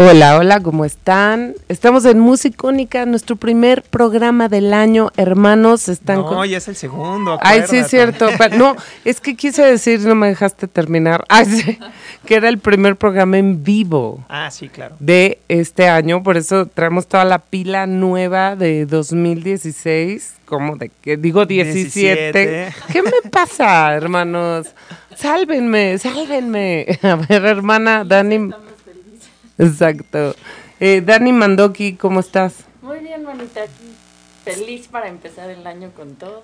Hola, hola, ¿cómo están? Estamos en Musicónica, nuestro primer programa del año. Hermanos, están No, ya es el segundo. Ay, sí, es cierto. pero no, es que quise decir, no me dejaste terminar. Ay, sí, que era el primer programa en vivo Ah, sí, claro. de este año. Por eso traemos toda la pila nueva de 2016. ¿Cómo de qué? Digo 17. 17. ¿Qué me pasa, hermanos? Sálvenme, sálvenme. A ver, hermana Dani. Exacto. Eh, Dani Mandoki, ¿cómo estás? Muy bien, manita, aquí feliz para empezar el año con todo.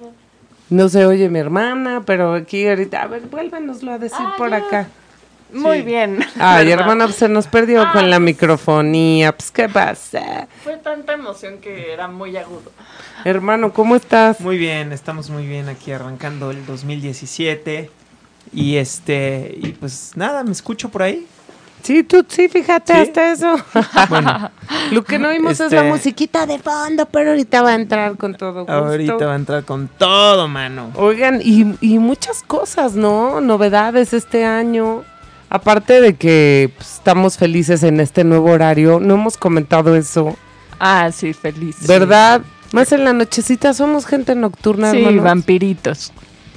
No se oye mi hermana, pero aquí ahorita, a ver, vuélvenoslo a decir Ah, por ya. acá. Muy Sí. bien. Ay, ¿verdad? hermana, pues se nos perdió Ah, con la pues. microfonía. Pues, ¿qué pasa? Fue tanta emoción que era muy agudo. Hermano, ¿cómo estás? Muy bien, estamos muy bien aquí arrancando el 2017. Y este, y pues nada, me escucho por ahí. Sí, tú sí, fíjate, ¿Sí? hasta eso. Bueno, Lo que no vimos es Este- la musiquita de fondo, pero ahorita va a entrar con todo gusto. ahorita va a entrar con todo, mano. Oigan, y, y muchas cosas, ¿no? Novedades este año. Aparte de que pues, estamos felices en este nuevo horario, no hemos comentado eso, Ah, sí, feliz. ¿verdad? Más en la nochecita somos gente nocturna, Sí, hermanos. vampiritos.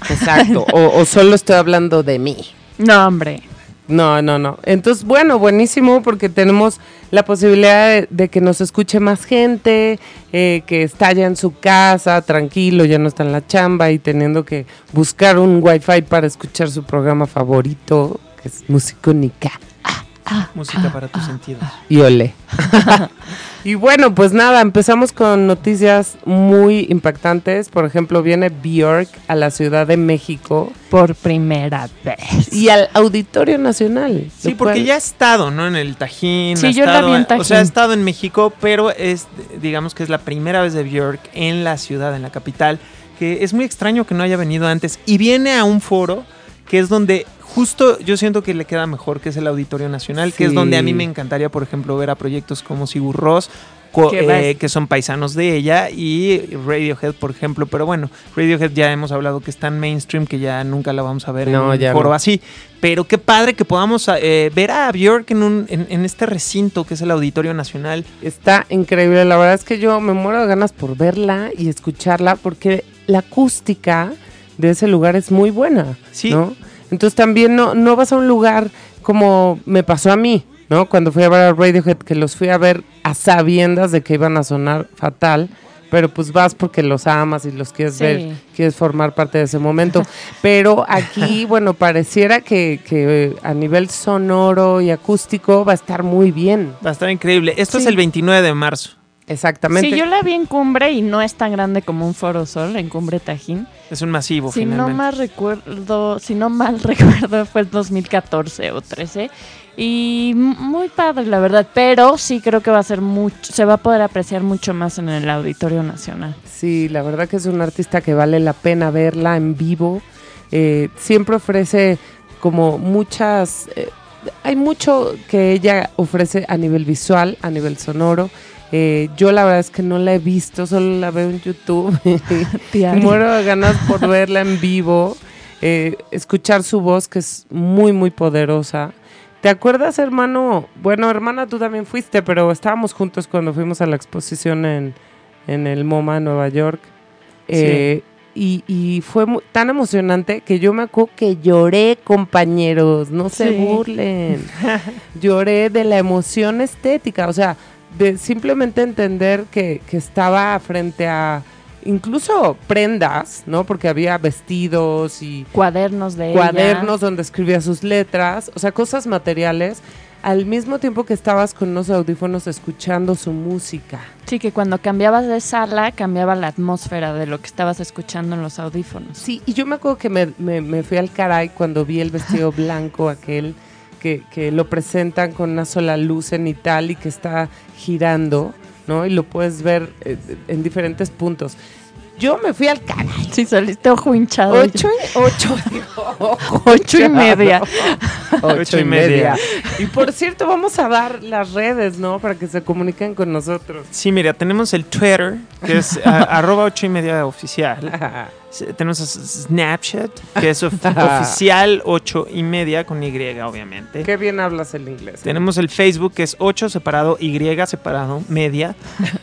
Exacto. o, o solo estoy hablando de mí. No, hombre. No, no, no. Entonces, bueno, buenísimo porque tenemos la posibilidad de, de que nos escuche más gente, eh, que está ya en su casa, tranquilo, ya no está en la chamba y teniendo que buscar un wifi para escuchar su programa favorito, que es Musicónica. Música para tus sentidos. Y ole. y bueno, pues nada, empezamos con noticias muy impactantes. Por ejemplo, viene Björk a la Ciudad de México Por primera vez. y al Auditorio Nacional. Sí, porque cual- ya ha estado, ¿no? En el Tajín. Sí, ha yo la estado, vi en O sea, ha Tajín. estado en México, pero es, digamos que es la primera vez de Björk en la ciudad, en la capital, que es muy extraño que no haya venido antes. Y viene a un foro que es donde justo yo siento que le queda mejor, que es el Auditorio Nacional, que es donde a mí me encantaría, por ejemplo, ver a proyectos como Sigur va- eh, que son paisanos de ella, y Radiohead, por ejemplo. Pero bueno, Radiohead ya hemos hablado que es tan mainstream que ya nunca la vamos a ver No, en un foro no. así. Pero qué padre que podamos eh, ver a Björk en, un, en, en este recinto que es el Auditorio Nacional. Está increíble, la verdad es que yo me muero de ganas por verla y escucharla porque la acústica de ese lugar es muy buena, Sí. ¿no? Entonces también no, no vas a un lugar como me pasó a mí, ¿no? Cuando fui a ver a Radiohead, que los fui a ver a sabiendas de que iban a sonar fatal, pero pues vas porque los amas y los quieres Sí. ver, quieres formar parte de ese momento. Pero aquí, bueno, pareciera que, que a nivel sonoro y acústico va a estar muy bien. Va a estar increíble. Esto es el 29 de marzo. Exactamente. Sí, yo la vi en Cumbre y no es tan grande como un Foro Sol en Cumbre Tajín. Es un masivo, Si no mal recuerdo, si no mal recuerdo, fue el 2014 o 13. Y muy padre, la verdad. Pero sí creo que va a ser mucho, se va a poder apreciar mucho más en el Auditorio Nacional. Sí, la verdad que es una artista que vale la pena verla en vivo. Eh, siempre ofrece como muchas... eh, hay mucho que ella ofrece a nivel visual, a nivel sonoro. Eh, yo la verdad es que no la he visto, solo la veo en YouTube. Muero de ganas por verla en vivo, eh, escuchar su voz que es muy, muy poderosa. ¿Te acuerdas, hermano? Bueno, hermana, tú también fuiste, pero estábamos juntos cuando fuimos a la exposición en, en el MoMA, Nueva York. Eh, y, y fue tan emocionante que yo me acuerdo que lloré, compañeros, no se Sí. burlen. lloré de la emoción estética, o sea, de simplemente entender que, que estaba frente a incluso prendas, ¿no? Porque había vestidos y Cuadernos de cuadernos donde escribía sus letras, o sea, cosas materiales, al mismo tiempo que estabas con unos audífonos escuchando su música. Sí, que cuando cambiabas de sala, cambiaba la atmósfera de lo que estabas escuchando en los audífonos. Sí, y yo me acuerdo que me, me- me fui al caray cuando vi el vestido blanco aquel que, que lo presentan con una sola luz en y que está girando, ¿no? Y lo puedes ver eh, en diferentes puntos. Yo me fui al caray. Sí, saliste ojo hinchado. Ocho, y- ocho, Ocho y media. Ocho y media. Y por cierto, vamos a dar las redes, ¿no? Para que se comuniquen con nosotros. Sí, mira, tenemos el Twitter, que es a- arroba ocho y media oficial. Tenemos Snapchat, que es of- oficial 8 y media con Y, obviamente. Qué bien hablas el inglés. Tenemos el Facebook, que es 8 separado Y separado media.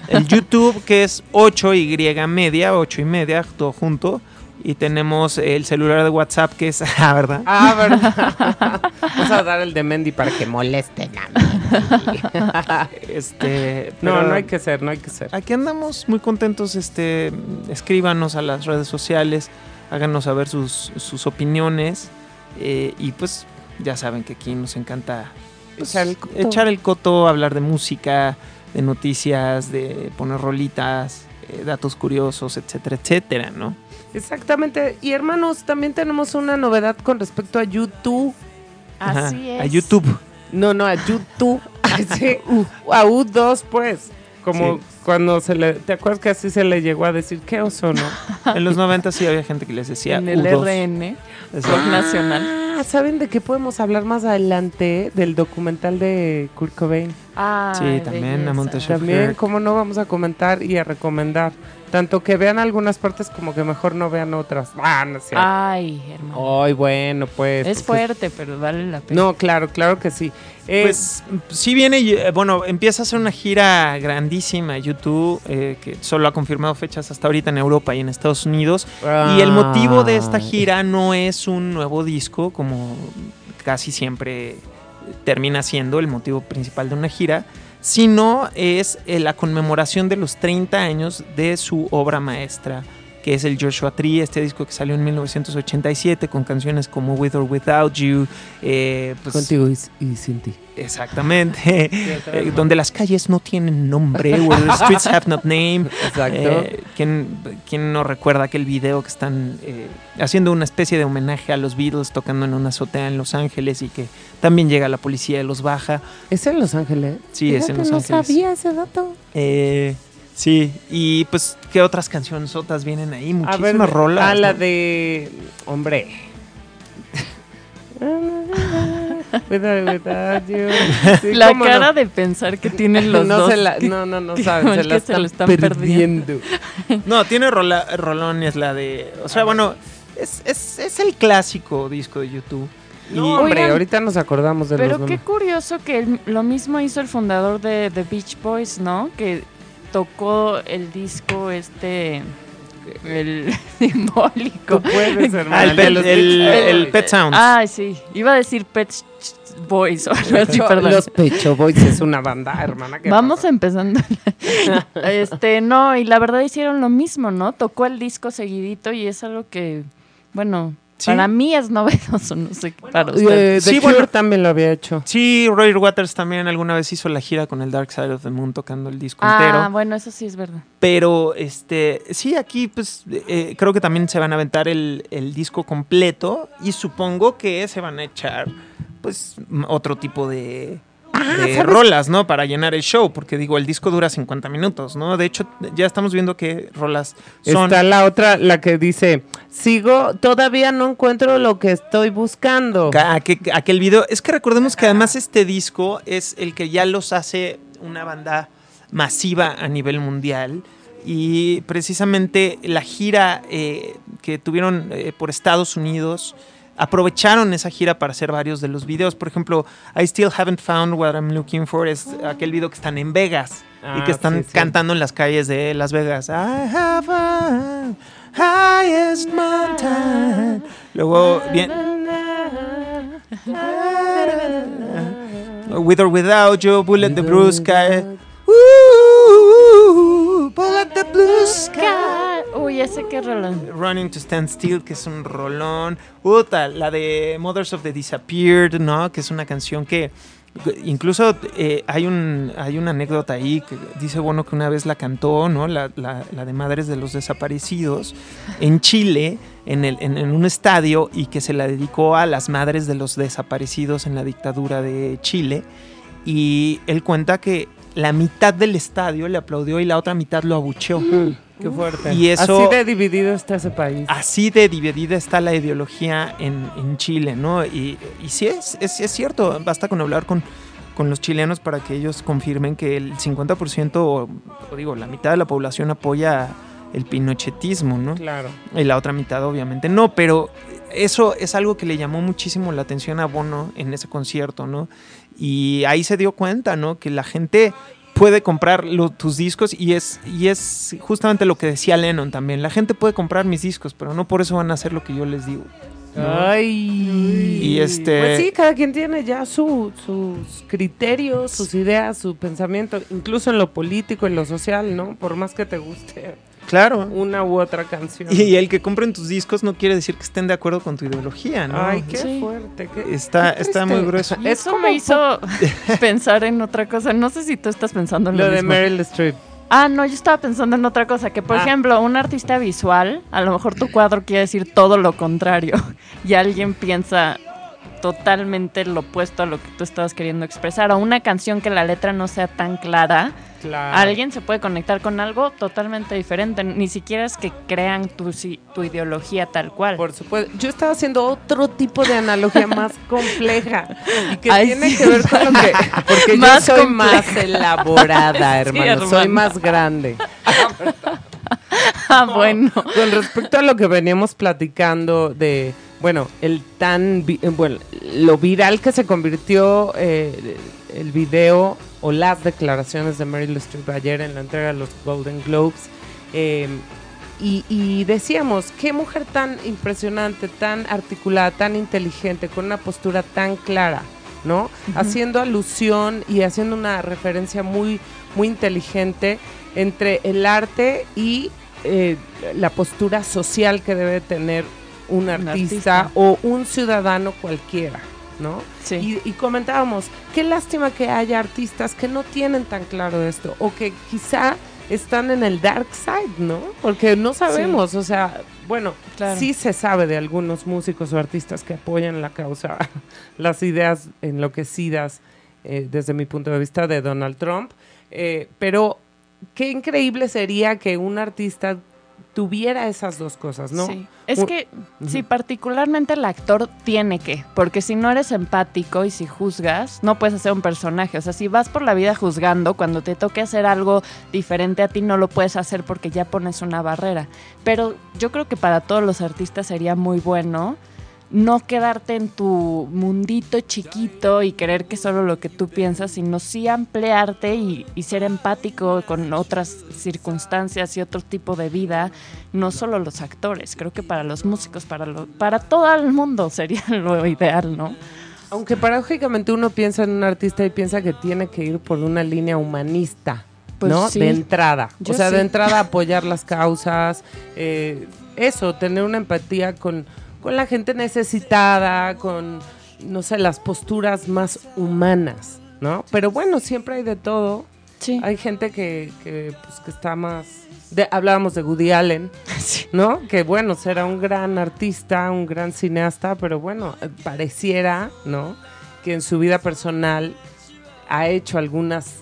El YouTube, que es 8 Y media, 8 y media, todo junto. Y tenemos el celular de WhatsApp, que es, ah, ¿verdad? Ah, verdad. Vamos a dar el de Mendy para que molesten a. Este, No, no hay que ser, no hay que ser. Aquí andamos muy contentos, este, escríbanos a las redes sociales, háganos saber sus, sus opiniones eh, y pues ya saben que aquí nos encanta pues, Echar el coto. echar el coto, hablar de música, de noticias, de poner rolitas, eh, datos curiosos, etcétera, etcétera, ¿no? Exactamente. Y hermanos, también tenemos una novedad con respecto a YouTube. Ajá, Así es. A YouTube. No, no, a YouTube. Sí, a U2, pues. Como Sí. cuando se le. ¿Te acuerdas que así se le llegó a decir? ¿Qué oso, no? En los 90 sí había gente que les decía en el U2. RN, Exacto. Rock Nacional. Ah, ¿saben de qué podemos hablar más adelante? Del documental de Kurt Cobain. Ah, Sí, también, a Monte Chef También. ¿cómo no vamos a comentar y a recomendar? Tanto que vean algunas partes como que mejor no vean otras. Ah, no sé. Ay, hermano. Ay, bueno, pues. es pues, fuerte, pero vale la pena. No, claro, claro que sí. Eh, Pues sí viene, eh, bueno, empieza a hacer una gira grandísima YouTube, eh, que solo ha confirmado fechas hasta ahorita en Europa y en Estados Unidos. Y el motivo de esta ah, gira no es un nuevo disco, como casi siempre termina siendo el motivo principal de una gira, sino es eh, la conmemoración de los 30 años de su obra maestra, que es el Joshua Tree, este disco que salió en 1987 con canciones como With or Without You, eh, pues, Contigo y, y sin ti. Exactamente. Eh, donde las calles no tienen nombre, where the streets have no name. Exacto. Eh, ¿quién, quién no recuerda aquel video que están eh, haciendo una especie de homenaje a los Beatles tocando en una azotea en Los Ángeles y que también llega la policía y los baja? ¿Es en Los Ángeles? Sí, es en Los no Ángeles. sabía ese dato. Eh, sí, y pues, ¿qué otras canciones otras vienen ahí? A Muchísimas ver, rolas. Ah, la ¿no? de. Hombre. Without- without you. Sí, la no. cara de pensar que tienen los no dos. Se la, no, no, no que saben, se la se están, lo están perdiendo. No, tiene rola, rolones la de... O sea, bueno, es, es, es el clásico disco de YouTube. Y- No, hombre, Oigan, ahorita nos acordamos de Pero los qué curioso que el- lo mismo hizo el fundador de The Beach Boys, ¿no? Que tocó el disco este el simbólico. Puedes, Ah, hermano. el, Pet- el- el Sounds. Ay, sí. Iba a decir Pet Boys o algo así, Pecho- perdón. Los Pecho Boys es una banda, hermana. ¿qué Vamos pasa? empezando. este, no, y la verdad hicieron lo mismo, ¿no? Tocó el disco seguidito y es algo que, bueno, Sí. para mí es novedoso, no sé qué para Eh, ustedes. The Sí, Cure bueno. también lo había hecho. Sí, Roger Waters también alguna vez hizo la gira con el Dark Side of the Moon tocando el disco Ah, entero. bueno, eso sí es verdad. Pero este, sí, aquí pues eh, creo que también se van a aventar el, el disco completo y supongo que se van a echar pues otro tipo de, de rolas, ¿no? Para llenar el show, porque digo, el disco dura 50 minutos, ¿no? De hecho, ya estamos viendo qué rolas son. Está la otra, la que dice, sigo, todavía no encuentro lo que estoy buscando. Ca- aquel, aquel video. Es que recordemos que además este disco es el que ya los hace una banda masiva a nivel mundial. Y precisamente la gira eh, que tuvieron eh, por Estados Unidos aprovecharon esa gira para hacer varios de los videos. Por ejemplo, I Still Haven't Found What I'm Looking For es aquel video que están en Vegas y Ah, que están sí, sí. cantando en las calles de Las Vegas. I have a highest mountain. Luego bien. With or without you, bullet the blue sky. Uy, ese que rolón. Running to Stand Still, que es un rolón. Puta, la de Mothers of the Disappeared, ¿no? Que es una canción que incluso eh, hay, un, hay una anécdota ahí que dice, bueno, que una vez la cantó, ¿no? La, la- la de Madres de los Desaparecidos en Chile, en, el, en, en un estadio, y que se la dedicó a las madres de los desaparecidos en la dictadura de Chile. Y él cuenta que la mitad del estadio le aplaudió y la otra mitad lo abucheó. Mm, Qué fuerte. Y eso- Así de dividido está ese país. Así de dividida está la ideología en, en Chile, ¿no? Y, y sí es, es, es cierto, basta con hablar con, con los chilenos para que ellos confirmen que el 50% o, o digo, la mitad de la población apoya el pinochetismo, ¿no? Claro. Y la otra mitad, obviamente, no, pero eso es algo que le llamó muchísimo la atención a Bono en ese concierto, ¿no? Y ahí se dio cuenta, ¿no? Que la gente puede comprar lo- tus discos y es, y es justamente lo que decía Lennon también. La gente puede comprar mis discos, pero no por eso van a hacer lo que yo les digo. ¿no? Ay. Y este- Pues sí, cada quien tiene ya su, sus criterios, sus ideas, su pensamiento, incluso en lo político, en lo social, ¿no? Por más que te guste Claro. una u otra canción. Y el que compren tus discos no quiere decir que estén de acuerdo con tu ideología, ¿no? Ay, qué Sí. fuerte. qué- Está- qué está muy grueso. Eso me hizo pensar en otra cosa. No sé si tú estás pensando en lo, lo de mismo. Meryl Streep. Ah, no, yo estaba pensando en otra cosa, que por Ah. ejemplo, un artista visual, a lo mejor tu cuadro quiere decir todo lo contrario y alguien piensa totalmente lo opuesto a lo que tú estabas queriendo expresar, o una canción que la letra no sea tan clara, Claro. alguien se puede conectar con algo totalmente diferente, ni siquiera es que crean tu, si- tu ideología tal cual. Por supuesto. Yo estaba haciendo otro tipo de analogía más compleja y que Ay, tiene sí. que ver con lo que. Porque Más yo soy compleja. más elaborada, hermano. Soy más grande. ah, bueno. Con respecto a lo que veníamos platicando de, bueno, el tan, vi- eh, bueno, lo viral que se convirtió eh, el video o las declaraciones de Meryl Streep ayer en la entrega de los Golden Globes. eh, y, y decíamos, qué mujer tan impresionante, tan articulada, tan inteligente, con una postura tan clara, ¿no? Haciendo alusión y haciendo una referencia muy, muy inteligente entre el arte y eh, la postura social que debe tener un artista, artista. o un ciudadano cualquiera, ¿no? Sí. Y, y comentábamos, qué lástima que haya artistas que no tienen tan claro esto, o que quizá están en el dark side, ¿no? Porque no sabemos, o sea, bueno, Claro. sí se sabe de algunos músicos o artistas que apoyan la causa, las ideas enloquecidas, eh, desde mi punto de vista, de Donald Trump, eh, pero qué increíble sería que un artista tuviera esas dos cosas, ¿no? Sí. Es que, sí, particularmente el actor tiene que, porque si no eres empático y si juzgas, no puedes hacer un personaje. O sea, si vas por la vida juzgando, cuando te toque hacer algo diferente a ti, no lo puedes hacer porque ya pones una barrera. Pero yo creo que para todos los artistas sería muy bueno no quedarte en tu mundito chiquito y querer que solo lo que tú piensas, sino sí ampliarte y, y ser empático con otras circunstancias y otro tipo de vida, no solo los actores, creo que para los músicos, para, lo- para todo el mundo sería lo ideal, ¿no? Aunque paradójicamente uno piensa en un artista y piensa que tiene que ir por una línea humanista, Pues ¿no? sí. De entrada. Yo o sea, sí. de entrada apoyar las causas, eh, eso, tener una empatía con, con la gente necesitada, con, no sé, las posturas más humanas, ¿no? Pero bueno, siempre hay de todo. Sí. Hay gente que, que, pues, que está más... de- hablábamos de Woody Allen, ¿no? Que bueno, será un gran artista, un gran cineasta, pero bueno, pareciera, ¿no? Que en su vida personal ha hecho algunas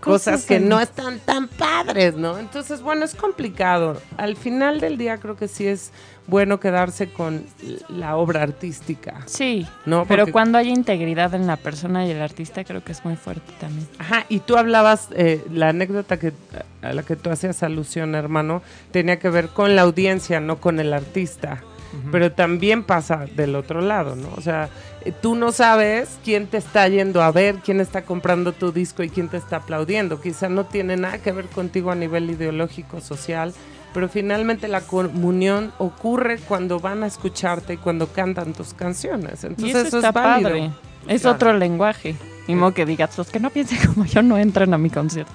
cosas que no están tan padres, ¿no? Entonces, bueno, es complicado. Al final del día creo que sí es bueno quedarse con la obra artística, Sí, ¿no? pero cuando hay integridad en la persona y el artista, creo que es muy fuerte también. Ajá, y tú hablabas, eh, la anécdota que, a la que tú hacías alusión, hermano, tenía que ver con la audiencia, no con el artista. Pero también pasa del otro lado, ¿no? O sea, eh, tú no sabes quién te está yendo a ver, quién está comprando tu disco y quién te está aplaudiendo. Quizá no tiene nada que ver contigo a nivel ideológico, social, pero finalmente la comunión ocurre cuando van a escucharte y cuando cantan tus canciones. Y Entonces eso eso, está es válido. padre. Es Claro. otro lenguaje. Ni modo que digas, los que no piensen como yo no entran a mi concierto.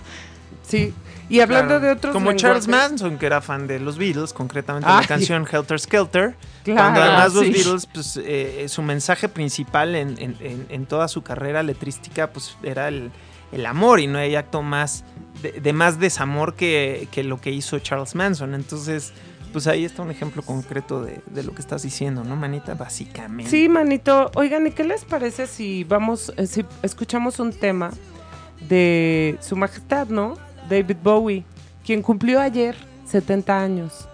Sí. Y hablando Claro. de otros Como Charles Manson, que era fan de los Beatles, concretamente de Ay. la canción Helter Skelter. Claro, cuando además los. Beatles, pues eh, su mensaje principal en, en- en- en toda su carrera letrística, pues era el, el amor y no hay acto más de, de más desamor que, que lo que hizo Charles Manson. Entonces, pues ahí está un ejemplo concreto de, de lo que estás diciendo, ¿no, manita? Básicamente. Sí, manito. Oigan, ¿y qué les parece si vamos, eh, si escuchamos un tema de Su Majestad, ¿no? David Bowie, quien cumplió ayer 70 años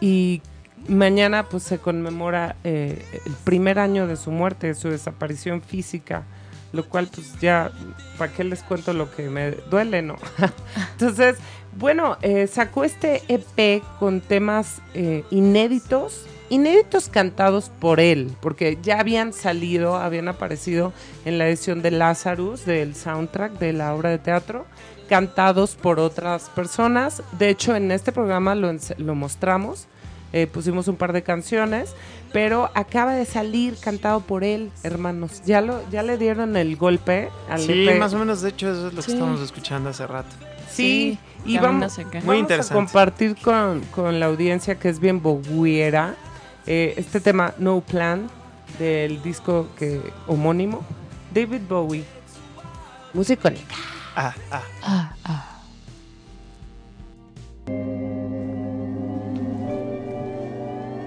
y mañana pues se conmemora eh, el primer año de su muerte, de su desaparición física, lo cual pues ya, ¿para qué les cuento lo que me duele, no? Entonces, bueno, eh, sacó este EP con temas eh, inéditos, inéditos cantados por él, porque ya habían salido, habían aparecido en la edición de Lazarus, del soundtrack de la obra de teatro, cantados por otras personas. De hecho, en este programa lo, lo mostramos. Eh, pusimos un par de canciones, pero acaba de salir cantado por él, hermanos. Ya lo, ya le dieron el golpe al Sí, EP. más o menos, de hecho, eso es lo que estamos escuchando hace rato. Sí, y vamos, Muy interesante. a compartir con, con, la audiencia que es bien boguera eh, este tema No Plan del disco que homónimo David Bowie. Música. Ah, ah. Ah, ah.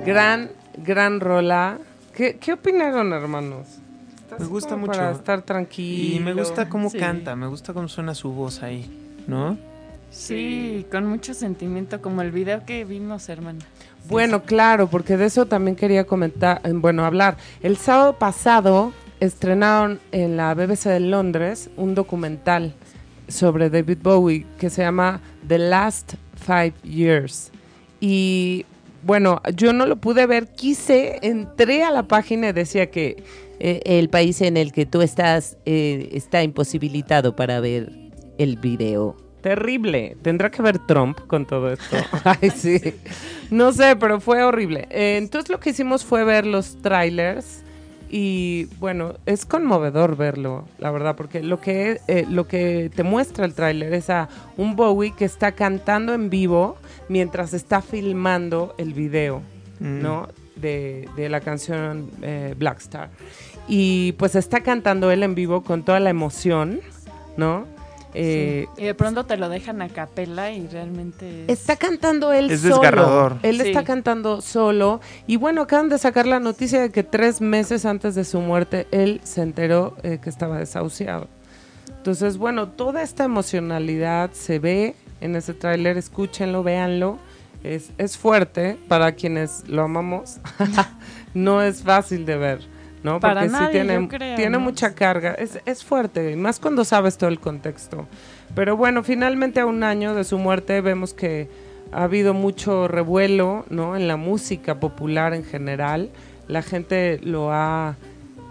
Gran, gran rola. ¿Qué, qué opinaron, hermanos? Me gusta mucho. Para estar tranquilo. Y me gusta cómo canta, me gusta cómo suena su voz ahí, ¿no? Sí, con mucho sentimiento, como el video que vimos, hermana. Bueno, claro, porque de eso también quería comentar, eh, bueno, hablar. El sábado pasado estrenaron en la BBC de Londres un documental sobre David Bowie que se llama The Last Five Years. Y bueno, yo no lo pude ver, quise, entré a la página y decía que eh, el país en el que tú estás eh, está imposibilitado para ver el video. Terrible. Tendrá que ver Trump con todo esto. Ay, sí. No sé, pero fue horrible. Eh, entonces lo que hicimos fue ver los trailers y bueno, es conmovedor verlo, la verdad, porque lo que, eh, lo que te muestra el tráiler es a un Bowie que está cantando en vivo mientras está filmando el video, mm. ¿no? De, de, la canción eh, Black Star. Y pues está cantando él en vivo con toda la emoción, ¿no? Eh, y de pronto te lo dejan a capela y realmente... Está cantando él es solo. Él está cantando solo. Y bueno, acaban de sacar la noticia de que tres meses antes de su muerte él se enteró eh, que estaba desahuciado. Entonces, bueno, toda esta emocionalidad se ve en ese tráiler. Escúchenlo, véanlo. Es, es fuerte para quienes lo amamos. no es fácil de ver. ¿No? Porque sí tiene, tiene mucha carga. Es, es fuerte, más cuando sabes todo el contexto. Pero bueno, finalmente a un año de su muerte vemos que ha habido mucho revuelo, ¿no? En la música popular en general. La gente lo ha,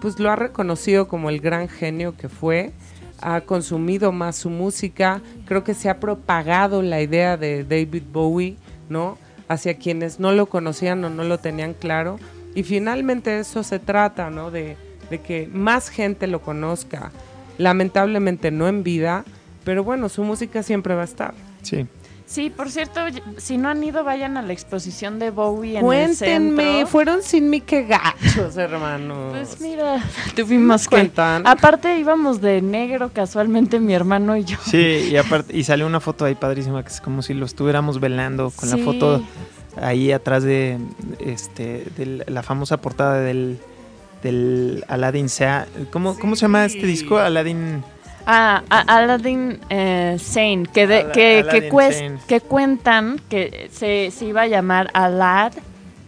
pues lo ha reconocido como el gran genio que fue. Ha consumido más su música. Creo que se ha propagado la idea de David Bowie, ¿no? Hacia quienes no lo conocían o no lo tenían claro y finalmente eso se trata, ¿no? De, que más gente lo conozca. Lamentablemente no en vida, pero bueno, su música siempre va a estar. Sí. Sí, por cierto, si no han ido, vayan a la exposición de Bowie en el centro. fueron sin mí que gachos, hermanos. Pues mira, tuvimos que... Aparte íbamos de negro casualmente mi hermano y yo. Sí, y aparte y salió una foto ahí padrísima que es como si lo estuviéramos velando con la foto ahí atrás de, este, de la famosa portada del, del Aladdin sea. ¿Cómo, ¿Cómo se llama este disco? Aladdin. Ah, Aladdin eh, Sane, que, de, que, que, que, cuentan que se, se, iba a llamar Alad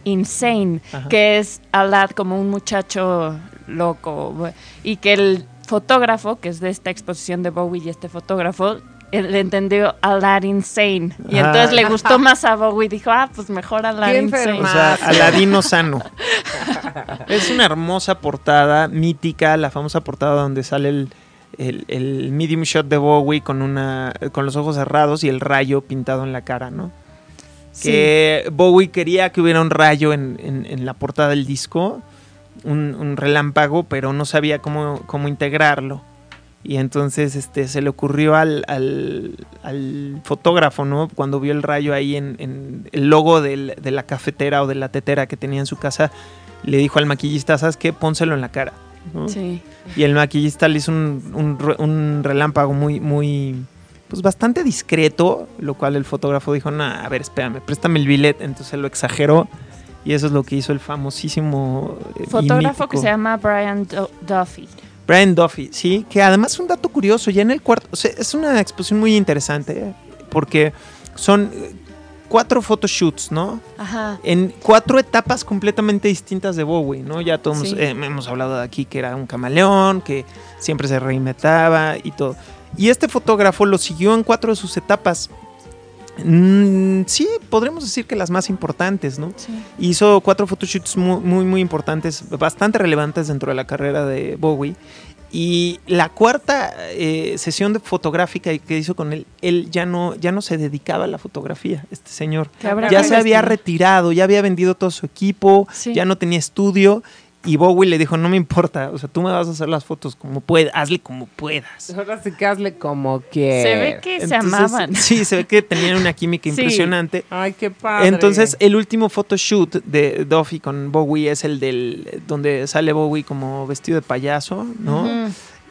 Insane, que es Alad como un muchacho loco, y que el fotógrafo, que es de esta exposición de Bowie y este fotógrafo, le entendió Aladdin Insane. Y entonces le gustó más a Bowie y dijo, ah, pues mejor Aladdin Insane. O sea, Aladino sano. es una hermosa portada, mítica, la famosa portada donde sale el, el, medium shot de Bowie con, una, con los ojos cerrados y el rayo pintado en la cara, ¿no? Que Bowie quería que hubiera un rayo en, en, la portada del disco, un, un, relámpago, pero no sabía cómo, cómo integrarlo y entonces este, se le ocurrió al, al, fotógrafo, ¿no? Cuando vio el rayo ahí en, el logo de la cafetera o de la tetera que tenía en su casa, le dijo al maquillista, ¿sabes qué? Pónselo en la cara. Sí. Y el maquillista le hizo un, relámpago muy, muy, pues bastante discreto, lo cual el fotógrafo dijo, no, a ver, espérame, préstame el billete. Entonces lo exageró y eso es lo que hizo el famosísimo... Eh, fotógrafo que se llama Brian Duffy. Brian Duffy, sí, que además un dato curioso, ya en el cuarto, o sea, es una exposición muy interesante, porque son cuatro photoshoots, ¿no? Ajá. En cuatro etapas completamente distintas de Bowie, ¿no? Ya todos Sí. eh, hemos hablado de aquí que era un camaleón, que siempre se reinventaba y todo. Y este fotógrafo lo siguió en cuatro de sus etapas. Mm, sí, podremos decir que las más importantes, ¿no? Sí. Hizo cuatro photoshoots muy, muy, muy importantes, bastante relevantes dentro de la carrera de Bowie. Y la cuarta eh, sesión de fotográfica que hizo con él, él ya no, ya no se dedicaba a la fotografía, este señor. ¿Qué habrá Ya se había retirado, ya había vendido todo su equipo, Sí. ya no tenía estudio. Y Bowie le dijo, no me importa, o sea, tú me vas a hacer las fotos como puedas, hazle como puedas. Ahora sí que hazle como que. Se ve que se Entonces, amaban. Sí, se ve que tenían una química Sí. impresionante. Ay, qué padre. Entonces, el último photoshoot de Duffy con Bowie es el del donde sale Bowie como vestido de payaso, ¿no?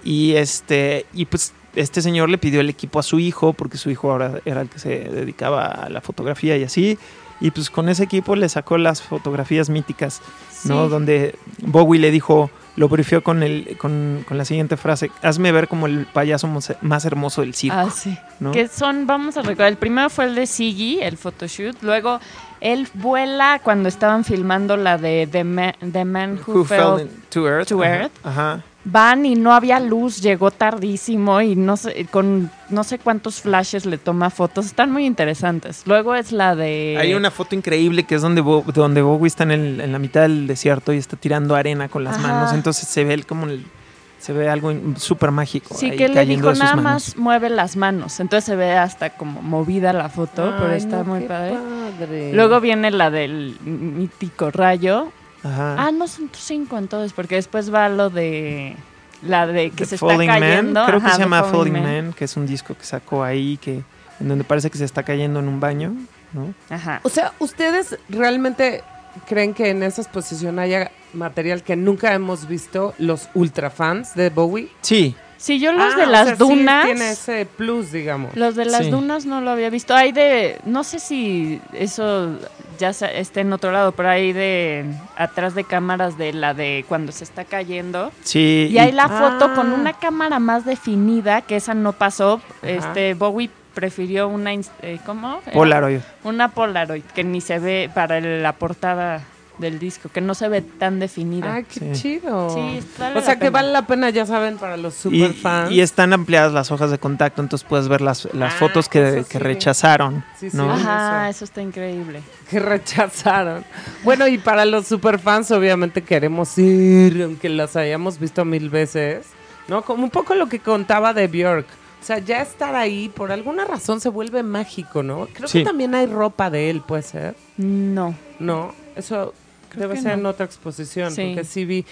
Y este y pues este señor le pidió el equipo a su hijo porque su hijo ahora era el que se dedicaba a la fotografía y así. Y pues con ese equipo le sacó las fotografías míticas, ¿no? Donde Bowie le dijo, lo brifió con, el, con, con la siguiente frase, hazme ver como el payaso más hermoso del circo, Ah, sí. ¿no? Que son, vamos a recordar, el primero fue el de Siggy, el photoshoot. Luego él vuela cuando estaban filmando la de The Man, The Man Who, Who Fell. fell in- to Earth. to Ajá, Earth. Ajá. Van y no había luz, llegó tardísimo y no sé, con no sé cuántos flashes le toma fotos. Están muy interesantes. Luego es la de... Hay una foto increíble que es donde, Bo- donde Bowie está en, el- en la mitad del desierto y está tirando arena con las Ajá. manos. Entonces se ve el- como el- se ve algo súper mágico. Sí, ahí que le dijo nada manos. más mueve las manos. Entonces se ve hasta como movida la foto, pero está no, muy qué padre. padre. Luego viene la del mítico rayo. Ajá. Ah, no son cinco entonces, porque después va lo de la de que The se está Falling Man, cayendo. creo que se llama Falling Falling Man. Man. que es un disco que sacó ahí, que en donde parece que se está cayendo en un baño, ¿no? Ajá. O sea, ¿ustedes realmente creen que en esa exposición haya material que nunca hemos visto los ultra fans de Bowie? Sí, Sí, yo los Ah, de o las sí dunas. tiene ese plus, digamos. Los de las Sí. dunas no lo había visto. Hay de. No sé si eso ya está en otro lado, pero hay de. Atrás de cámaras de la de cuando se está cayendo. sí. Y hay la foto Ah. con una cámara más definida, que esa no pasó. Ajá. Este Bowie prefirió una. eh, ¿Cómo? Era Polaroid. Una Polaroid que ni se ve para la portada del disco, que no se ve tan definida. Ay, qué Sí. chido. Sí, vale o sea, que pena. vale la pena, ya saben, para los Y, super fans. y están ampliadas las hojas de contacto, entonces puedes ver las, las Ah, fotos que, eso que sí. rechazaron, Sí, sí. ¿no? Ajá, eso. eso está increíble. que rechazaron. Bueno, y para los superfans, obviamente queremos ir, aunque las hayamos visto mil veces, ¿no? Como un poco lo que contaba de Björk. O sea, ya estar ahí, por alguna razón, se vuelve mágico, ¿no? Creo Sí. que también hay ropa de él, puede ser. No, No, eso Creo debe ser en otra exposición, Sí. porque sí vi.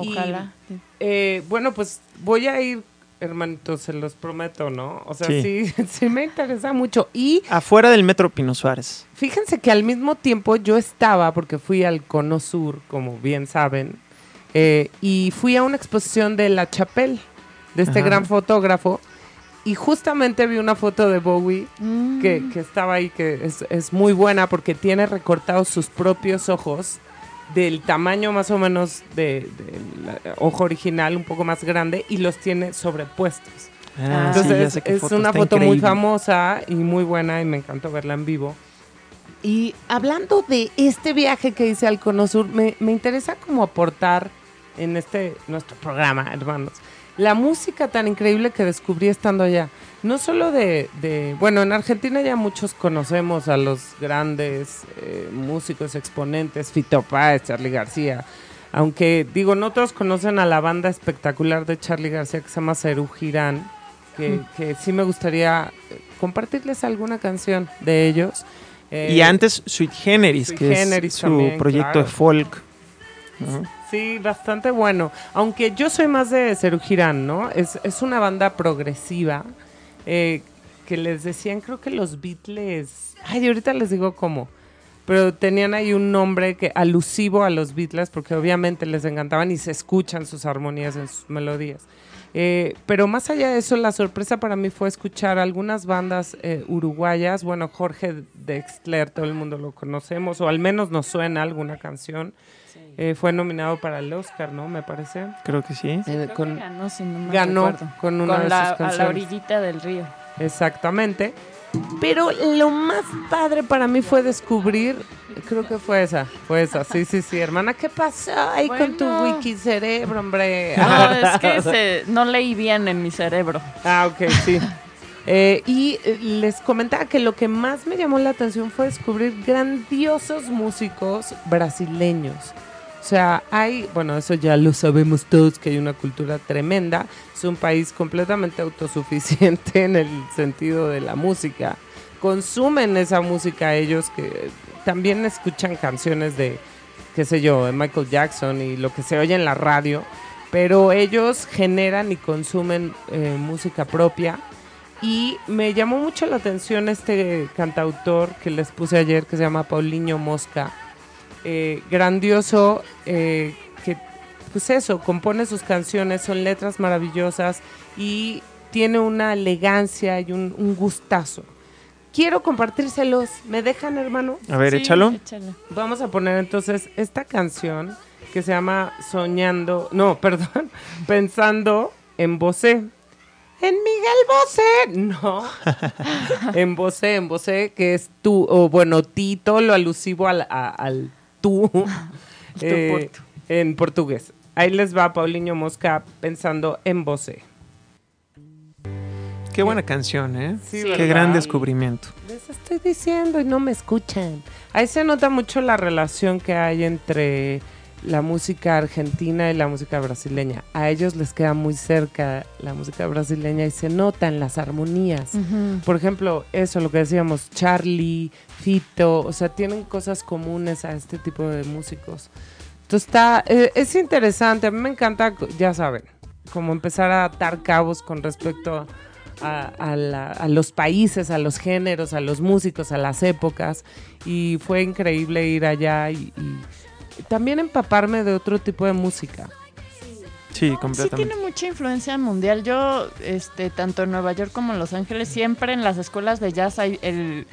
Y, ojalá. eh, bueno, pues voy a ir, hermanito, se los prometo, ¿no? O sea, sí, Sí. sí, me interesa mucho. Y Afuera del Metro Pino Suárez. Fíjense que al mismo tiempo yo estaba, porque fui al Cono Sur, como bien saben, eh, y fui a una exposición de La Chapelle, de este Ajá. gran fotógrafo, y justamente vi una foto de Bowie Mm. que, que estaba ahí, que es, es muy buena porque tiene recortados sus propios ojos del tamaño más o menos del ojo original, un poco más grande, y los tiene sobrepuestos. Ah, sí, ya Entonces qué es foto, una está foto muy famosa y muy buena y me encantó verla en vivo. Y hablando de este viaje que hice al Cono Sur, me, me interesa como aportar en este nuestro programa, hermanos, la música tan increíble que descubrí estando allá. No solo de, de- bueno, en Argentina ya muchos conocemos a los grandes eh, músicos exponentes, Fito Páez, Charlie García, aunque digo, no todos conocen a la banda espectacular de Charlie García que se llama Cerú Girán, que, que sí me gustaría eh, compartirles alguna canción de ellos. Eh, y antes Sweet Generis, que Generis es su también, proyecto claro. de folk. ¿no? Sí, bastante bueno. Aunque yo soy más de Cerú Girán, ¿no? Es, es una banda progresiva eh, que les decían, creo que los Beatles. Ay, ahorita les digo cómo. Pero tenían ahí un nombre que alusivo a los Beatles, porque obviamente les encantaban y se escuchan sus armonías en sus melodías. Eh, pero más allá de eso, la sorpresa para mí fue escuchar algunas bandas eh, uruguayas. Bueno, Jorge Dextler, todo el mundo lo conocemos, o al menos nos suena alguna canción. Eh, fue nominado para el Oscar, ¿no? Me parece. Creo que sí. Eh, Creo que con- ganó, si no mal ganó recuerdo. con una Con de la, sus a la canciones. orillita del río. Exactamente. Pero lo más padre para mí fue descubrir, creo que fue esa, fue esa, sí, sí, sí, hermana, ¿qué pasó ahí con tu wiki cerebro, hombre? No, es que se- no leí bien en mi cerebro. Ah, ok, sí. Eh, y les comentaba que lo que más me llamó la atención fue descubrir grandiosos músicos brasileños. O sea, hay, bueno, eso ya lo sabemos todos, que hay una cultura tremenda. Es un país completamente autosuficiente en el sentido de la música. Consumen esa música ellos que también escuchan canciones de, qué sé yo, de Michael Jackson y lo que se oye en la radio. Pero ellos generan y consumen eh, música propia. Y me llamó mucho la atención este cantautor que les puse ayer, que se llama Paulinho Mosca. Eh, grandioso, eh, que pues eso, compone sus canciones, son letras maravillosas y tiene una elegancia y un, un gustazo. Quiero compartírselos. ¿Me dejan, hermano? A ver, Sí, échalo. échalo. Vamos a poner entonces esta canción que se llama Soñando, no, perdón, Pensando en Bosé. En Miguel Bosé, no. en Bosé, en Bosé, que es tú, o bueno, Tito, lo alusivo al, a- al tú, eh, portu. en portugués. Ahí les va Paulinho Mosca pensando en Bosé. Qué buena canción, ¿eh? Sí, Qué ¿verdad? gran descubrimiento. Les estoy diciendo y no me escuchan. Ahí se nota mucho la relación que hay entre la música argentina y la música brasileña. A ellos les queda muy cerca la música brasileña y se notan las armonías. Por ejemplo, eso, lo que decíamos, Charlie, Fito, o sea, tienen cosas comunes a este tipo de músicos. Entonces está, eh, es interesante, a mí me encanta, ya saben, como empezar a atar cabos con respecto a, a la- a los países, a los géneros, a los músicos, a las épocas. Y fue increíble ir allá y, y también empaparme de otro tipo de música. Sí, Sí completamente. tiene mucha influencia mundial. Yo, este, tanto en Nueva York como en Los Ángeles, siempre en las escuelas de jazz hay el,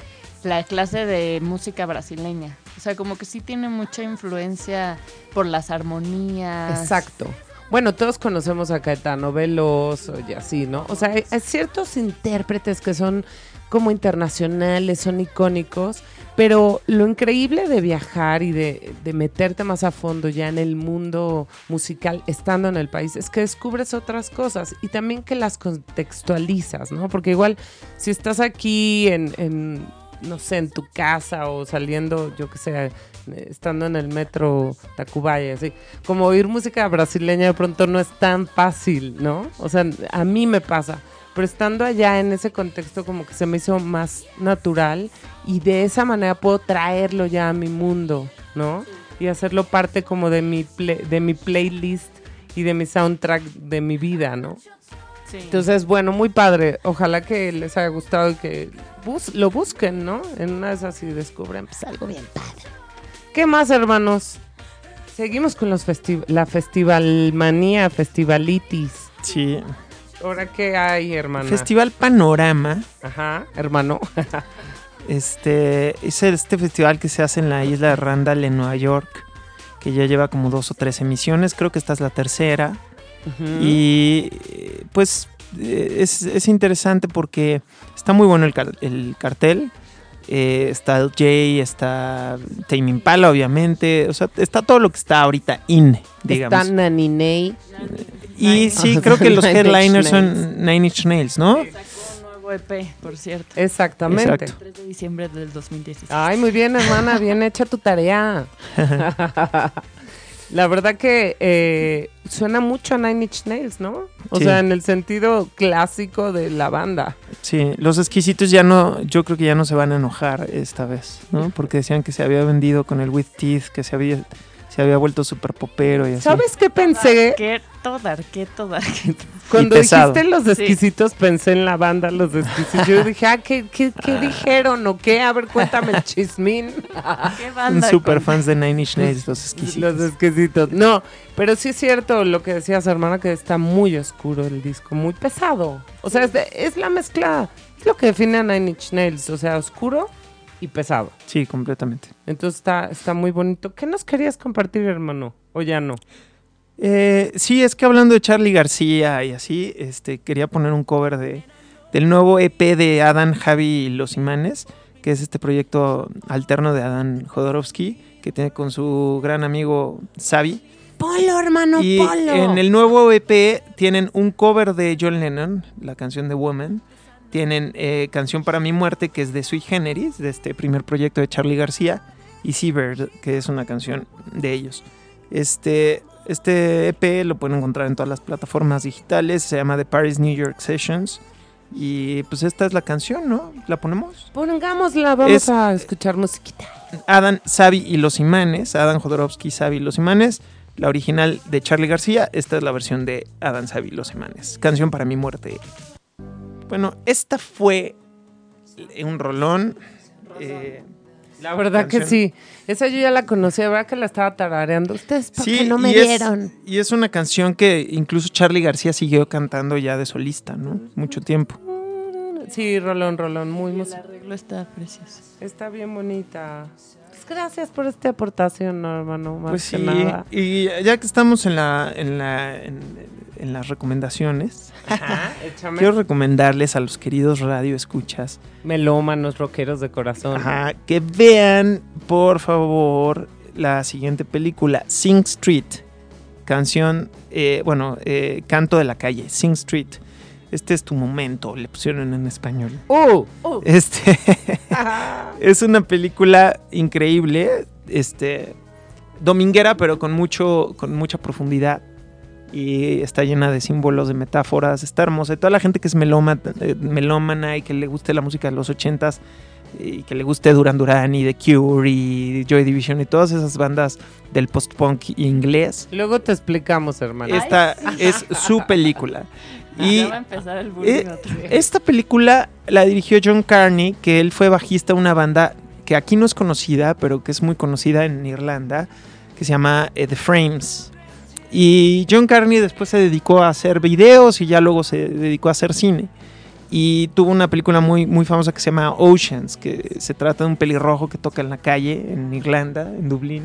la clase de música brasileña. O sea, como que sí tiene mucha influencia por las armonías. Exacto. Bueno, todos conocemos a Caetano Veloso y así, ¿no? O sea, hay, ciertos intérpretes que son como internacionales, son icónicos, pero lo increíble de viajar y de, de meterte más a fondo ya en el mundo musical estando en el país es que descubres otras cosas y también que las contextualizas, ¿no? Porque igual si estás aquí en, en, no sé, en tu casa o saliendo, yo qué sé, estando en el metro Tacubaya, así, como oír música brasileña de pronto no es tan fácil, ¿no? O sea, a mí me pasa. Pero estando allá en ese contexto como que se me hizo más natural y de esa manera puedo traerlo ya a mi mundo, ¿no? Y hacerlo parte como de mi, de mi playlist y de mi soundtrack de mi vida, ¿no? Sí. Entonces, bueno, muy padre. Ojalá que les haya gustado y que bus- lo busquen, ¿no? En una de esas y descubren pues, algo bien padre. ¿Qué más, hermanos? Seguimos con los festi- la festivalmanía, festivalitis. Sí. ¿Ahora qué hay, hermana? Festival Panorama. Ajá, hermano. Este es este festival que se hace en la isla de Randall en Nueva York, que ya lleva como dos o tres emisiones, creo que esta es la tercera. Ujú. Y pues eh, es, es interesante porque está muy bueno el, car- el cartel. Eh, está el Jay, está Tame Impala, obviamente. O sea, está todo lo que está ahorita in, digamos. Está Naninei. y sí, creo que los headliners son Nine Inch Nails, ¿no? Sacó un nuevo EP, por cierto. Exactamente. Exacto. 3 de diciembre del 2016. Ay, muy bien, hermana, bien hecha tu tarea. La verdad que eh, suena mucho a Nine Inch Nails, ¿no? O Sí. sea, en el sentido clásico de la banda. Sí, los exquisitos ya no, yo creo que ya no se van a enojar esta vez, ¿no? Porque decían que se había vendido con el With Teeth, que se había, se había vuelto súper popero y así. ¿Sabes qué pensé? Todar. Cuando dijiste los exquisitos, pensé en la banda Los Exquisitos. Yo dije, ah, ¿qué, qué, qué dijeron o qué? A ver, cuéntame el chismín. Qué Son banda. super con- fans de Nine Inch Nails, los exquisitos. Los exquisitos. No, pero sí es cierto lo que decías, hermana, que está muy oscuro el disco, muy pesado. O sea, es, de- es la mezcla, es lo que define a Nine Inch Nails, o sea, oscuro y pesado. Sí, completamente. Entonces está, está muy bonito. ¿Qué nos querías compartir, hermano? ¿O ya no? Eh, sí, es que hablando de Charlie García y así, este, quería poner un cover de, del nuevo EP de Adán, Javi y Los Imanes, que es este proyecto alterno de Adán Jodorowsky, que tiene con su gran amigo Xavi. Polo, hermano, y polo. en el nuevo EP tienen un cover de John Lennon, la canción de Woman. Tienen eh, Canción para mi muerte, que es de Sui Generis, de este primer proyecto de Charlie García. Y Seabird, que es una canción de ellos. Este, este EP lo pueden encontrar en todas las plataformas digitales. Se llama The Paris New York Sessions. Y pues esta es la canción, ¿no? ¿La ponemos? Pongámosla, vamos Es- a escuchar musiquita. Adam, Savi y los Imanes. Adam Jodorowsky, Savi y los Imanes. La original de Charlie García. Esta es la versión de Adam, Savi y los Imanes. Canción para mi muerte. Bueno, esta fue un rolón. eh, La verdad que sí. Esa yo ya la conocía, ¿verdad que la estaba tarareando? Ustedes, ¿por sí, qué no me y es- dieron? y es una canción que incluso Charlie García siguió cantando ya de solista, ¿no? Mucho tiempo. Sí, Rolón, Rolón, muy El mus- arreglo está precioso. Está bien bonita. Gracias por esta aportación, no, hermano, más Pues que sí, nada. y ya que estamos en la, en la, en, en las recomendaciones, Ajá, quiero recomendarles a los queridos radio escuchas Melómanos, rockeros de corazón. Ajá, que vean, por favor, la siguiente película, Sing Street. Canción, eh, bueno, eh, canto de la calle, Sing Street. Este es tu momento, le pusieron en español. ¡Uh! Este es una película increíble, este dominguera, pero con mucho, con mucha profundidad. Y está llena de símbolos, de metáforas, está hermosa. Y toda la gente que es melómana, eh, melómana y que le guste la música de los ochentas y que le guste Duran Duran y The Cure y Joy Division y todas esas bandas del post-punk inglés. Luego te explicamos, hermano. Esta es su película. Y ya va a empezar el bullying eh, otra vez. esta película la dirigió John Carney, que él fue bajista de una banda que aquí no es conocida, pero que es muy conocida en Irlanda, que se llama eh, The Frames. Y John Carney después se dedicó a hacer videos y ya luego se dedicó a hacer cine. Y tuvo una película muy, muy famosa que se llama Oceans, que se trata de un pelirrojo que toca en la calle en Irlanda, en Dublín,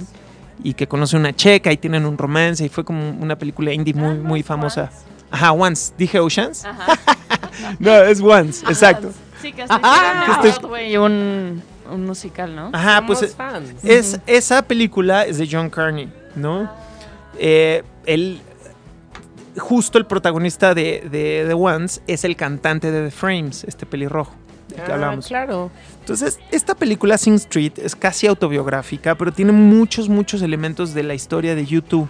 y que conoce una checa y tienen un romance y fue como una película indie muy, Ah, ¿no muy famosa. Ajá, Once. ¿Dije Oceans? Ajá. No, es Once, exacto. Sí, que Ah, que Broadway un, un musical, ¿no? Ajá, Somos pues fans. es, esa película es de John Carney, ¿no? Eh, él, justo el protagonista de, de The Once es el cantante de The Frames, este pelirrojo del que Ah, hablamos. claro. Entonces, esta película Sing Street es casi autobiográfica, pero tiene muchos, muchos elementos de la historia de YouTube.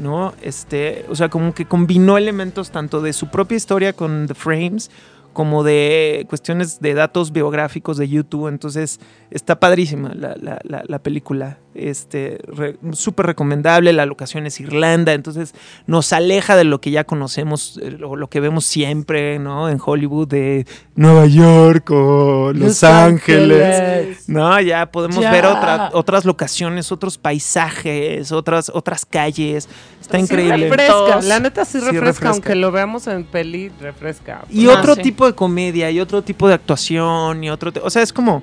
¿No? Este, o sea, como que combinó elementos tanto de su propia historia con The Frames, como de cuestiones de datos biográficos de YouTube. Entonces, está padrísima la, la- la- la película. Este, re- súper recomendable. La locación es Irlanda. Entonces, nos aleja de lo que ya conocemos, eh, lo, lo que vemos siempre, ¿no? En Hollywood, de Nueva York o Los, Ángeles. No, ya podemos Ya. ver otra- otras locaciones, otros paisajes, otras, otras calles. Está Sí increíble. refresca, la neta sí Sí refresca, aunque lo veamos en peli, refresca. Y Ah, otro sí. tipo de comedia, y otro tipo de actuación, y otro... O sea, es como...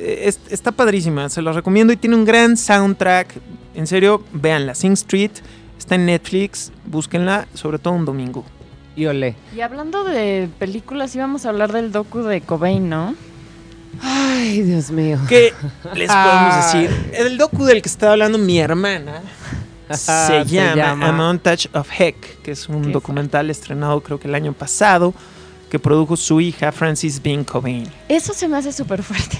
es- está padrísima, se los recomiendo y tiene un gran soundtrack. En serio, véanla. Sing Street está en Netflix, búsquenla, sobre todo un domingo. Y olé. Y hablando de películas, íbamos a hablar del docu de Cobain, ¿no? Ay, Dios mío. ¿Qué les podemos Ay. decir? El docu del que estaba hablando mi hermana se, Se llama, llama. A Montage of Heck, que es un documental estrenado creo que el año pasado, que produjo su hija Francis Bean Cobain. Eso se me hace súper fuerte.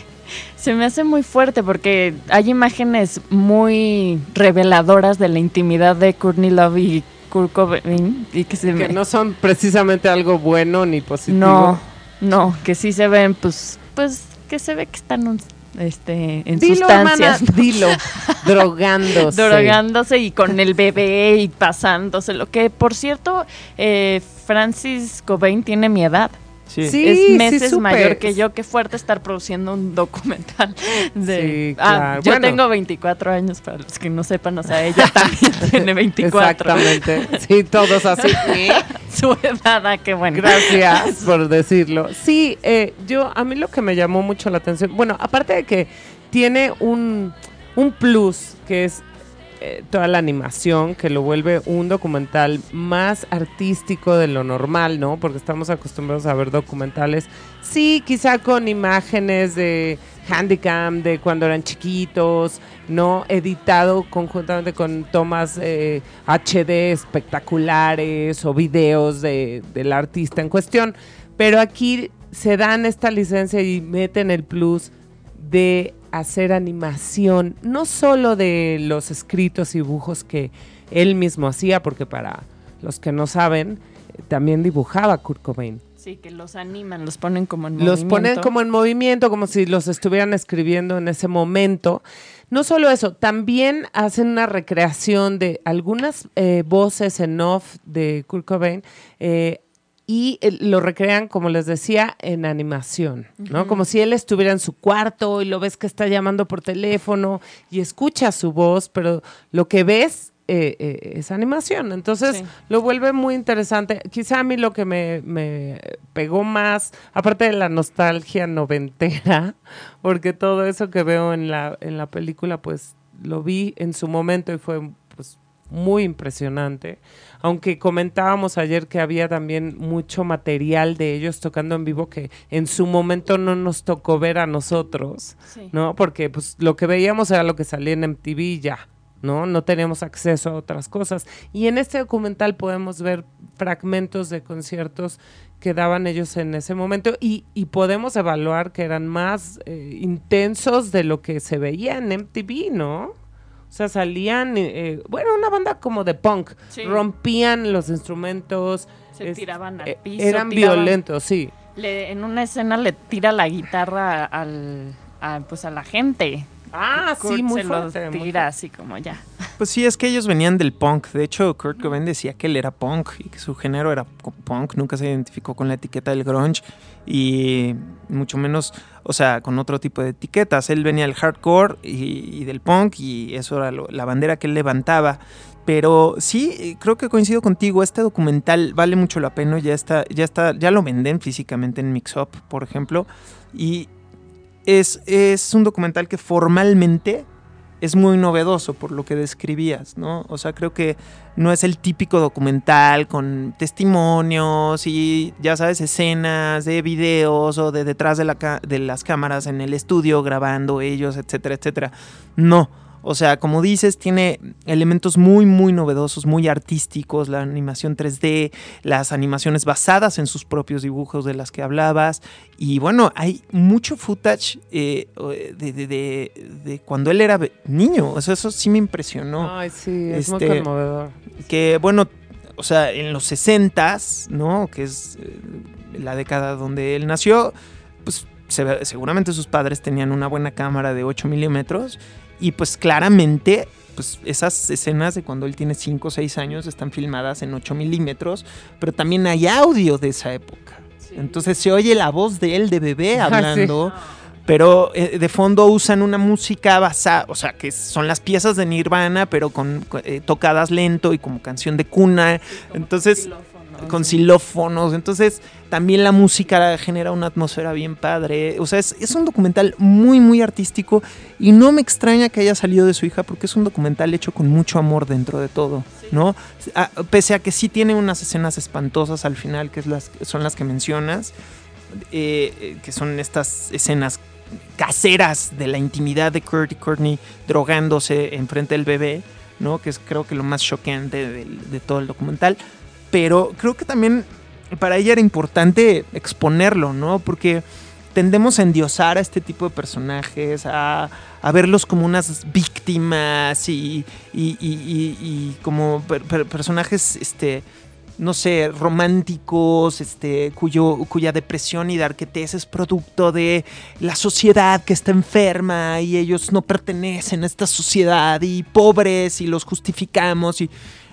Se me hace muy fuerte porque hay imágenes muy reveladoras de la intimidad de Courtney Love y Kurt Cobain y que se Que me- no son precisamente algo bueno ni positivo. no, no, que sí se ven, pues, pues, que se ve que están un- este, en Dilo, sustancias, dilo. Drogándose. drogándose y con el bebé y pasándose. Lo que, por cierto, eh, Francis Cobain tiene mi edad. Sí. Sí, es meses mayor que yo. Qué fuerte estar produciendo un documental. De, Sí, Ah, claro. yo Bueno. tengo 24 años, para los que no sepan, o sea, ella también tiene 24. Exactamente. Sí, todos así. Su edad, ah, qué bueno. Gracias por decirlo. Sí, eh, yo a mí lo que me llamó mucho la atención, bueno, aparte de que tiene un, un plus que es eh, toda la animación que lo vuelve un documental más artístico de lo normal, ¿no? Porque estamos acostumbrados a ver documentales, sí, quizá con imágenes de handicam de cuando eran chiquitos, ¿no? Editado conjuntamente con tomas eh, HD espectaculares o videos de, del artista en cuestión. Pero aquí se dan esta licencia y meten el plus de hacer animación, no solo de los escritos y dibujos que él mismo hacía, porque para los que no saben, también dibujaba Kurt Cobain. Sí, que los animan, los ponen como en movimiento. Los ponen como en movimiento, como si los estuvieran escribiendo en ese momento. No solo eso, también hacen una recreación de algunas eh, voces en off de Kurt Cobain. Eh, y eh, lo recrean, como les decía, en animación, ¿no? Como si él estuviera en su cuarto y lo ves que está llamando por teléfono y escucha su voz, pero lo que ves eh, eh, es animación. Entonces Sí. lo vuelve muy interesante. Quizá a mí lo que me, me pegó más, aparte de la nostalgia noventera, porque todo eso que veo en la, en la película, pues lo vi en su momento y fue muy impresionante. Aunque comentábamos ayer que había también mucho material de ellos tocando en vivo que en su momento no nos tocó ver a nosotros, Sí. ¿no? Porque pues lo que veíamos era lo que salía en MTV y ya, ¿no? No teníamos acceso a otras cosas. Y en este documental podemos ver fragmentos de conciertos que daban ellos en ese momento y, y podemos evaluar que eran más eh, intensos de lo que se veía en MTV, ¿no? O sea, salían, eh, bueno, una banda como de punk, Sí. rompían los instrumentos. Se es- tiraban al eh, piso, Eran tiraban- violentos, sí. Le- en una escena le tira la guitarra al, a, pues a la gente. Ah, Kurt sí, muy fuerte. muy así como ya. Pues sí, es que ellos venían del punk. De hecho, Kurt Cobain decía que él era punk y que su género era punk. Nunca se identificó con la etiqueta del grunge y mucho menos, o sea, con otro tipo de etiquetas. Él venía del hardcore y, y del punk y eso era lo- la bandera que él levantaba. Pero sí, creo que coincido contigo. Este documental vale mucho la pena. Ya está, ya está, ya lo venden físicamente en Mix Up, por ejemplo. Y es, es un documental que formalmente es muy novedoso por lo que describías, ¿no? O sea, creo que no es el típico documental con testimonios y, ya sabes, escenas de videos o de detrás de, la de las cámaras en el estudio grabando ellos, etcétera, etcétera. No. O sea, como dices, tiene elementos muy, muy novedosos, muy artísticos, la animación 3D, las animaciones basadas en sus propios dibujos de las que hablabas. Y bueno, hay mucho footage eh, de, de- de- de cuando él era niño. O sea, eso sí me impresionó. Ay, sí, es muy Este, conmovedor. Que bueno, o sea, en los 60s, ¿no? Que es eh, la década donde él nació, pues seguramente sus padres tenían una buena cámara de 8 milímetros y pues claramente pues esas escenas de cuando él tiene 5 o 6 años están filmadas en 8 milímetros, pero también hay audio de esa época. Entonces se oye la voz de él de bebé Ah, sí. hablando, pero eh, de fondo usan una música basada, o sea, que son las piezas de Nirvana, pero con eh, tocadas lento y como canción de cuna. Entonces, con xilófonos. Entonces, también la música genera una atmósfera bien padre. O sea, es, es un documental muy, muy artístico y no me extraña que haya salido de su hija porque es un documental hecho con mucho amor dentro de todo, ¿no? A- pese a que sí tiene unas escenas espantosas al final, que es las, son las que mencionas, eh, eh, que son estas escenas caseras de la intimidad de Kurt y Courtney drogándose enfrente del bebé, ¿no? Que es creo que lo más choqueante de todo el documental pero creo que también para ella era importante exponerlo, ¿no? Porque tendemos a endiosar a este tipo de personajes, a, verlos como unas víctimas y, como per- per- personajes, este, no sé, románticos, este, cuyo, cuya depresión y darquetez es producto de la sociedad que está enferma y ellos no pertenecen a esta sociedad y pobres y los justificamos y,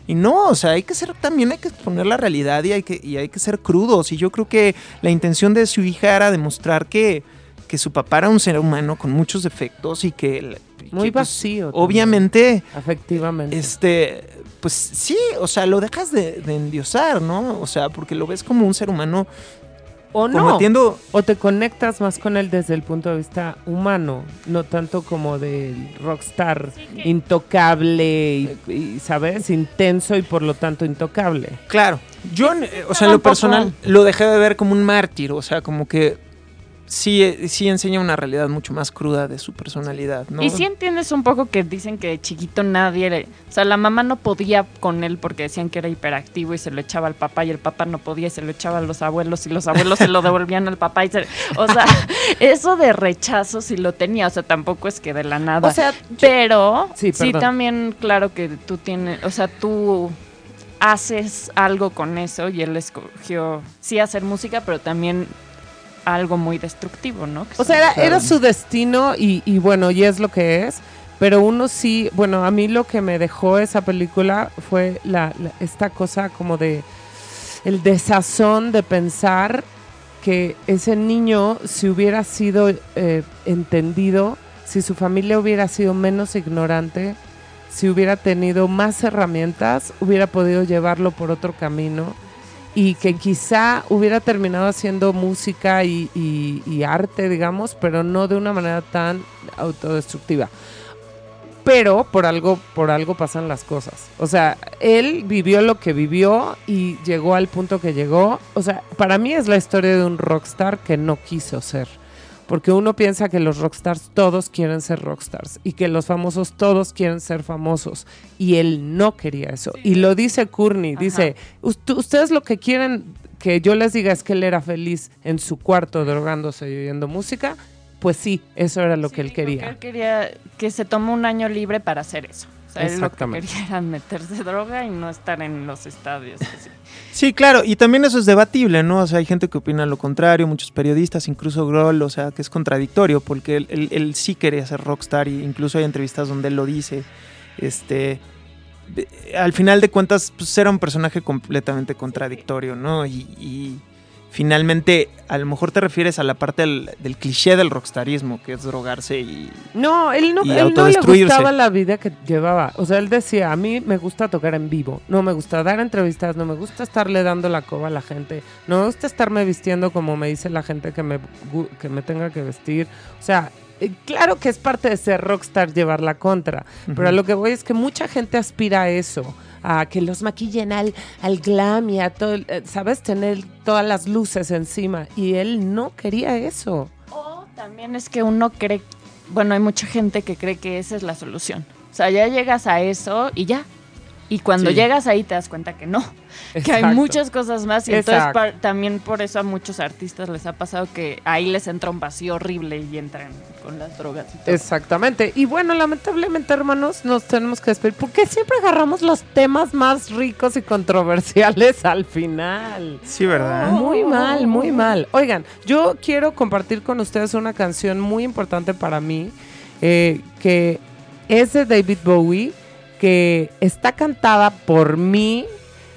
y no, o sea, hay que ser también hay que exponer la realidad y hay que, y hay que ser crudos. Y yo creo que la intención de su hija era demostrar que, que su papá era un ser humano con muchos defectos y que, Muy que, pues, vacío. obviamente, Efectivamente. este, pues sí, o sea, lo dejas de, de endiosar, ¿no? O sea, porque lo ves como un ser humano O no. combatiendo O te conectas más con él desde el punto de vista humano, no tanto como del rockstar intocable y, y, ¿sabes? Intenso y por lo tanto intocable. Claro, yo, eh, o sea, en lo personal lo dejé de ver como un mártir, o sea, como que sí, eh, sí enseña una realidad mucho más cruda de su personalidad, ¿no? Y sí entiendes un poco que dicen que de chiquito nadie, le- o sea, la mamá no podía con él porque decían que era hiperactivo y se lo echaba al papá y el papá no podía y se lo echaba a los abuelos y los abuelos se lo devolvían al papá y se, o sea, eso de rechazo sí lo tenía, o sea, tampoco es que de la nada. O sea, pero Sí, sí, también claro que tú tienes, o sea, tú haces algo con eso y él escogió sí hacer música, pero también algo muy destructivo, ¿no? Que O sea, era, su destino y, y bueno, y es lo que es. Pero uno sí, bueno, a mí lo que me dejó esa película fue la, la- esta cosa como de el desazón de pensar que ese niño, si hubiera sido eh, entendido, si su familia hubiera sido menos ignorante, si hubiera tenido más herramientas, hubiera podido llevarlo por otro camino y que quizá hubiera terminado haciendo música y, arte, digamos, pero no de una manera tan autodestructiva. Pero por algo, por algo pasan las cosas. O sea, él vivió lo que vivió y llegó al punto que llegó. O sea, para mí es la historia de un rockstar que no quiso ser. Porque uno piensa que los rockstars todos quieren ser rockstars y que los famosos todos quieren ser famosos. Y él no quería eso. Y lo dice Courtney, Ajá. dice, "Ust- ustedes lo que quieren que yo les diga es que él era feliz en su cuarto drogándose y oyendo música. Pues sí, eso era lo que él quería. Él quería que se tomó un año libre para hacer eso. Él lo que quería era meterse droga y no estar en los estadios. así. Sí, claro, y también eso es debatible, ¿no? O sea, hay gente que opina lo contrario, muchos periodistas, incluso Grohl, o sea, que es contradictorio, porque él, él- él sí quería ser rockstar, y incluso hay entrevistas donde él lo dice. Este, al final de cuentas, pues era un personaje completamente contradictorio, ¿no? Y, y finalmente, a lo mejor te refieres a la parte del, del cliché del rockstarismo, que es drogarse y... No, él no, Y él no le gustaba la vida que llevaba. O sea, él decía, a mí me gusta tocar en vivo, no me gusta dar entrevistas, no me gusta estarle dando la coba a la gente, no me gusta estarme vistiendo como me dice la gente que me, que me tenga que vestir. O sea, claro que es parte de ser rockstar llevar la contra, pero a lo que voy es que mucha gente aspira a eso. A que los maquillen al, al glam y a todo, eh, ¿sabes? Tener todas las luces encima. Y él no quería eso. O también es que uno cree, bueno, hay mucha gente que cree que esa es la solución. O sea, ya llegas a eso y ya. Y cuando Sí. llegas ahí te das cuenta que no, que hay muchas cosas más y entonces Exacto. también por eso a muchos artistas les ha pasado que ahí les entra un vacío horrible y entran con las drogas y todo. Exactamente. Y bueno, lamentablemente, hermanos, nos tenemos que despedir porque siempre agarramos los temas más ricos y controversiales al final. Sí, ¿verdad? Muy mal, muy mal. Oigan, yo quiero compartir con ustedes una canción muy importante para mí, eh, que es de David Bowie, que está cantada por mí.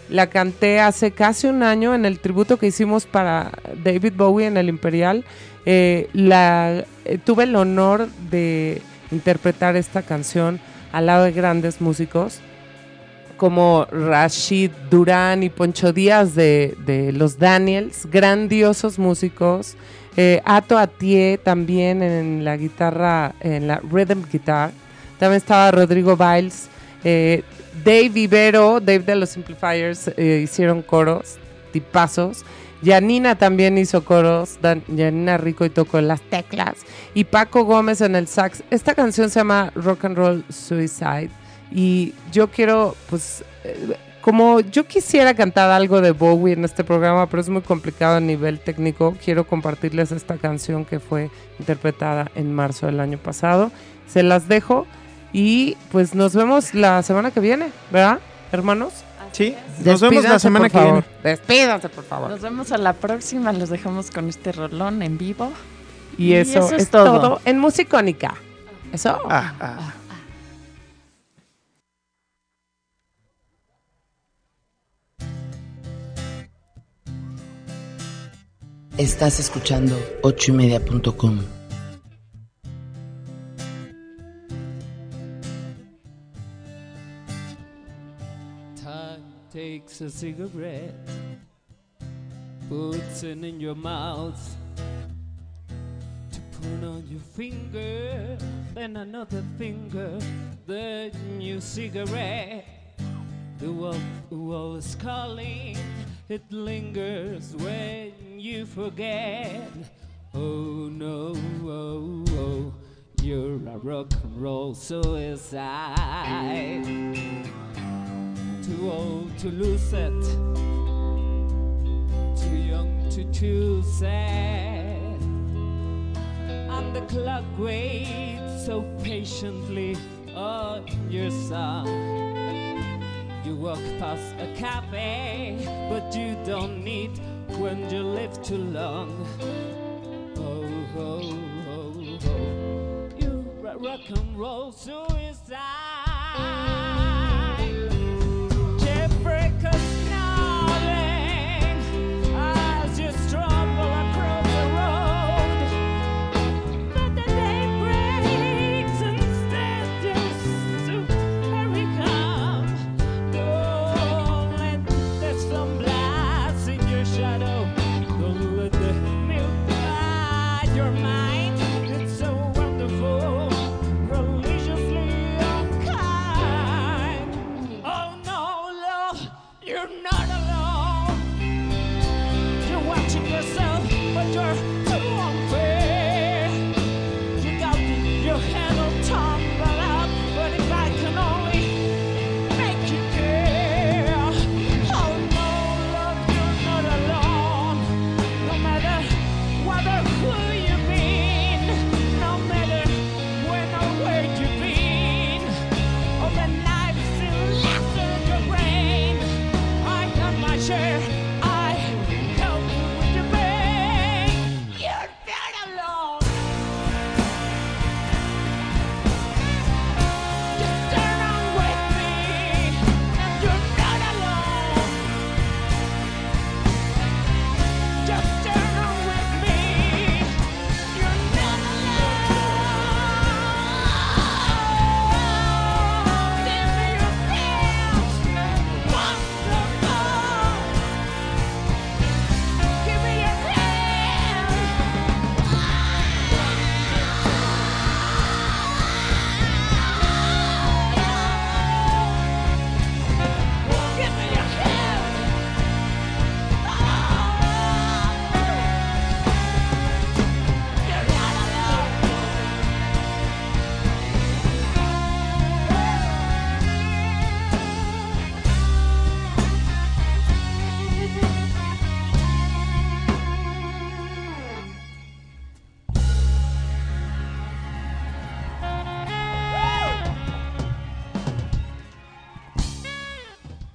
La canté hace casi un año en el tributo que hicimos para David Bowie en el Imperial. Eh, eh, tuve el honor de interpretar esta canción al lado de grandes músicos como Rashid Durán y Poncho Díaz de, los Daniels, grandiosos músicos. Eh, Ato Atié también en la guitarra, en la rhythm guitar. También estaba Rodrigo Biles. Eh, Dave Ibero, Dave de los Simplifiers, eh, hicieron coros, tipazos. Yanina también hizo coros, Dan- Yanina Rico y tocó las teclas. Y Paco Gómez en el sax. Esta canción se llama Rock and Roll Suicide. Y yo quiero, pues, eh, como yo quisiera cantar algo de Bowie en este programa, pero es muy complicado a nivel técnico, quiero compartirles esta canción que fue interpretada en marzo del año pasado. Se las dejo y pues nos vemos la semana que viene, ¿verdad, hermanos? Sí, nos vemos la semana que viene. Despídanse, por favor. Nos vemos a la próxima. Los dejamos con este rolón en vivo. Y, y eso, eso, es, todo. en Musicónica. Eso. Ah, ah. Ah. Estás escuchando 8ymedia.com. a cigarette, puts it in your mouth to put on your finger, then another finger, then your cigarette. The world, the is calling, it lingers when you forget. Oh no, oh, oh, you're a rock and roll suicide. Too old to lose it, too young to choose it. And the clock waits so patiently on your song. You walk past a cafe, but you don't need when you live too long. Oh, oh, oh, oh. You're a rock and roll suicide.